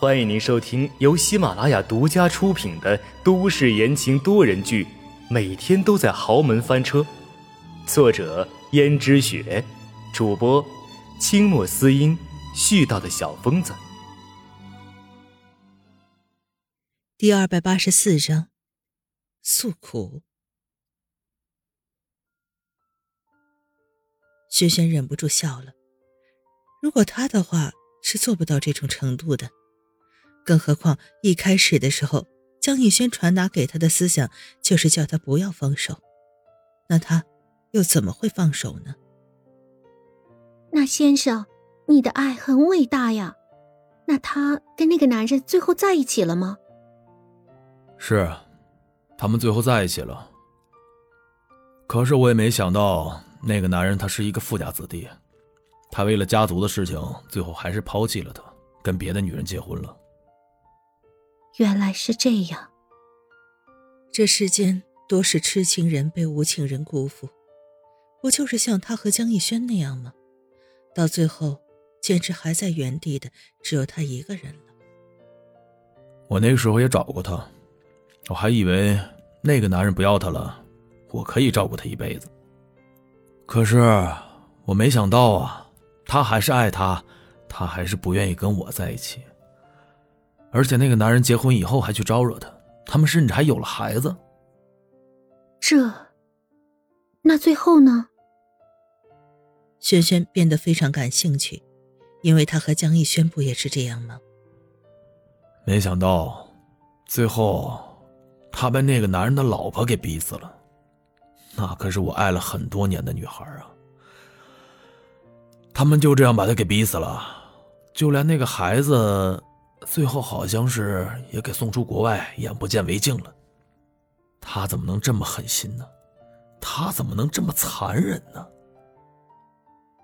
欢迎您收听由喜马拉雅独家出品的都市言情多人剧《每天都在豪门翻车》，作者：胭脂雪，主播：清墨思音，絮叨的小疯子。第二百八十四章，诉苦。轩轩忍不住笑了。如果他的话是做不到这种程度的，更何况一开始的时候，江逸轩传达给他的思想就是叫他不要放手，那他又怎么会放手呢？那先生，你的爱很伟大呀，那他跟那个男人最后在一起了吗？是，他们最后在一起了。可是我也没想到，那个男人他是一个富家子弟。他为了家族的事情，最后还是抛弃了他，跟别的女人结婚了。原来是这样。这世间多是痴情人被无情人辜负，不就是像他和江逸轩那样吗？到最后，简直还在原地的只有他一个人了。我那个时候也找过他，我还以为那个男人不要他了，我可以照顾他一辈子。可是我没想到啊。他还是爱他，他还是不愿意跟我在一起。而且那个男人结婚以后还去招惹她，他们甚至还有了孩子。这，那最后呢？轩轩变得非常感兴趣，因为他和江逸轩不也是这样吗？没想到，最后，他被那个男人的老婆给逼死了。那可是我爱了很多年的女孩啊。他们就这样把他给逼死了，就连那个孩子，最后好像是也给送出国外，眼不见为净了。他怎么能这么狠心呢？他怎么能这么残忍呢？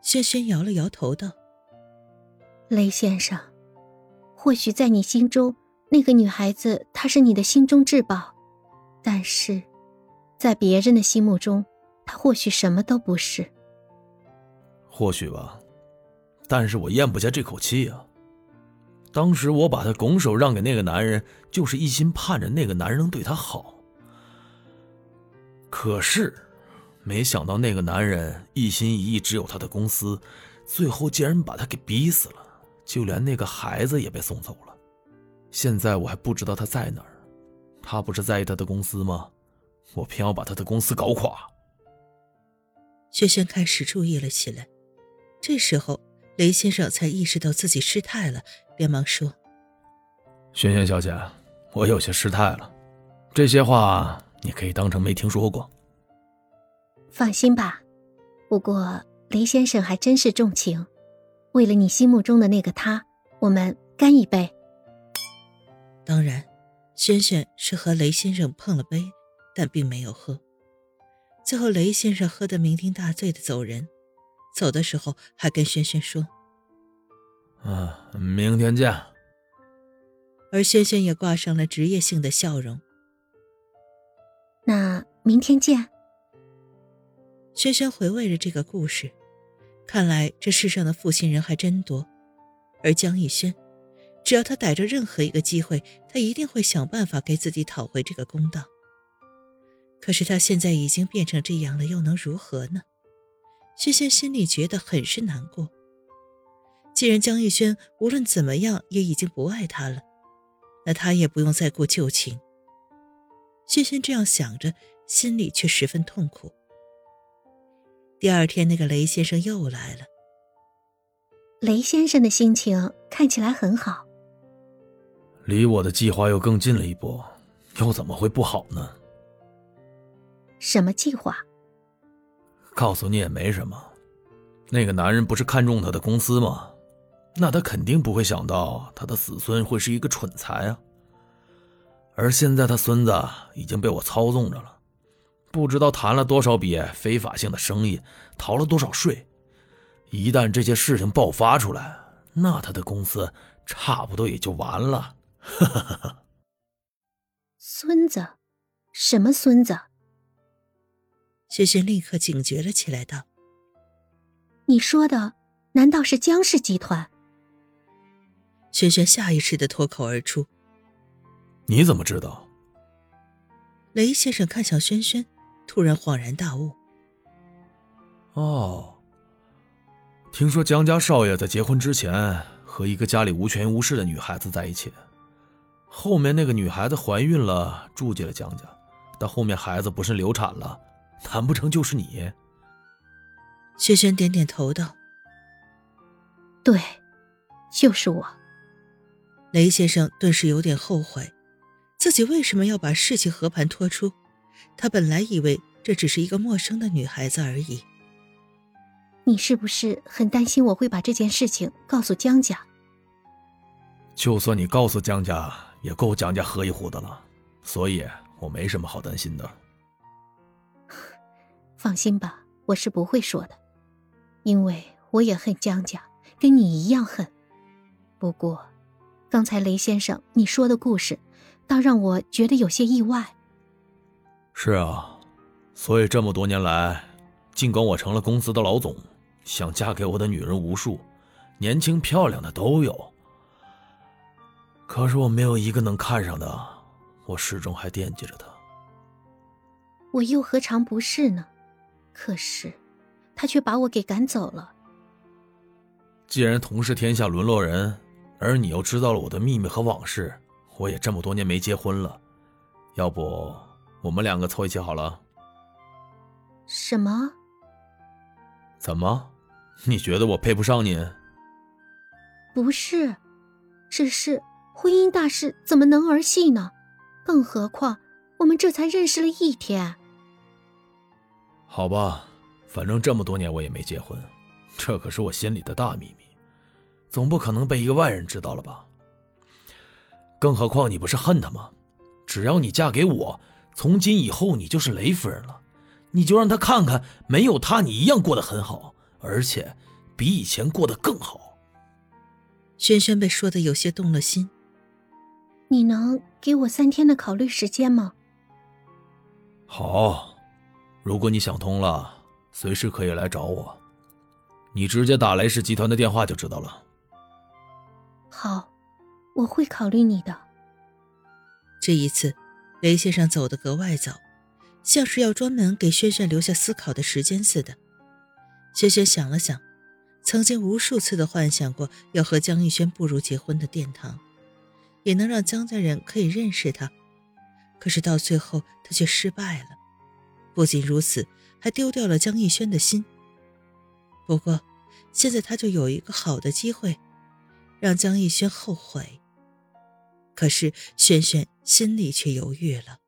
轩轩摇了摇头道：“雷先生，或许在你心中，那个女孩子她是你的心中至宝，但是，在别人的心目中，她或许什么都不是。或许吧。”但是我咽不下这口气啊！当时我把他拱手让给那个男人，就是一心盼着那个男人能对他好。可是，没想到那个男人一心一意只有他的公司，最后竟然把他给逼死了，就连那个孩子也被送走了。现在我还不知道他在哪儿，他不是在意他的公司吗？我偏要把他的公司搞垮。轩轩开始注意了起来，这时候。雷先生才意识到自己失态了，连忙说：“萱萱小姐，我有些失态了，这些话你可以当成没听说过。放心吧，不过雷先生还真是重情，为了你心目中的那个他，我们干一杯。”当然，萱萱是和雷先生碰了杯，但并没有喝。最后，雷先生喝得酩酊大醉的走人。走的时候还跟萱萱说：“嗯，明天见。”而轩轩也挂上了职业性的笑容。那明天见。轩轩回味着这个故事，看来这世上的负心人还真多。而江逸轩，只要他逮着任何一个机会，他一定会想办法给自己讨回这个公道。可是他现在已经变成这样了，又能如何呢？轩轩心里觉得很是难过。既然江逸轩无论怎么样也已经不爱他了，那他也不用再顾旧情。轩轩这样想着，心里却十分痛苦。第二天，那个雷先生又来了。雷先生的心情看起来很好，离我的计划又更近了一步，又怎么会不好呢？什么计划？告诉你也没什么，那个男人不是看中他的公司吗？那他肯定不会想到他的子孙会是一个蠢材啊。而现在他孙子已经被我操纵着了，不知道谈了多少笔非法性的生意，逃了多少税。一旦这些事情爆发出来，那他的公司差不多也就完了。孙子，什么孙子？轩轩立刻警觉了起来，道：“你说的难道是江氏集团？”轩轩下意识的脱口而出：“你怎么知道？”雷先生看向轩轩，突然恍然大悟：“哦，听说江家少爷在结婚之前和一个家里无权无势的女孩子在一起，后面那个女孩子怀孕了，住进了江家，但后面孩子不是流产了，难不成就是你？”轩轩点点头道：“对，就是我。”雷先生顿时有点后悔，自己为什么要把事情和盘托出？他本来以为这只是一个陌生的女孩子而已。你是不是很担心我会把这件事情告诉江家？就算你告诉江家，也够江家喝一壶的了，所以我没什么好担心的。放心吧，我是不会说的，因为我也恨江家，跟你一样恨。不过。刚才雷先生你说的故事，倒让我觉得有些意外。是啊，所以这么多年来，尽管我成了公司的老总，想嫁给我的女人无数，年轻漂亮的都有，可是我没有一个能看上的，我始终还惦记着她。我又何尝不是呢？可是，他却把我给赶走了。既然同是天下沦落人。而你又知道了我的秘密和往事，我也这么多年没结婚了，要不我们两个凑一起好了？什么？怎么？你觉得我配不上你？不是，只是婚姻大事怎么能儿戏呢？更何况我们这才认识了一天。好吧，反正这么多年我也没结婚，这可是我心里的大秘密。总不可能被一个外人知道了吧？更何况你不是恨他吗？只要你嫁给我，从今以后你就是雷夫人了。你就让他看看，没有他你一样过得很好，而且比以前过得更好。轩轩被说的有些动了心。你能给我三天的考虑时间吗？好，如果你想通了，随时可以来找我。你直接打雷氏集团的电话就知道了。好，我会考虑你的。这一次，雷先生走得格外早，像是要专门给轩轩留下思考的时间似的。轩轩想了想，曾经无数次的幻想过要和江逸轩步入结婚的殿堂，也能让江家人可以认识他。可是到最后，他却失败了。不仅如此，还丢掉了江逸轩的心。不过，现在他就有一个好的机会。让江逸轩后悔，可是轩轩心里却犹豫了。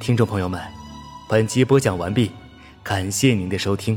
听众朋友们，本集播讲完毕，感谢您的收听。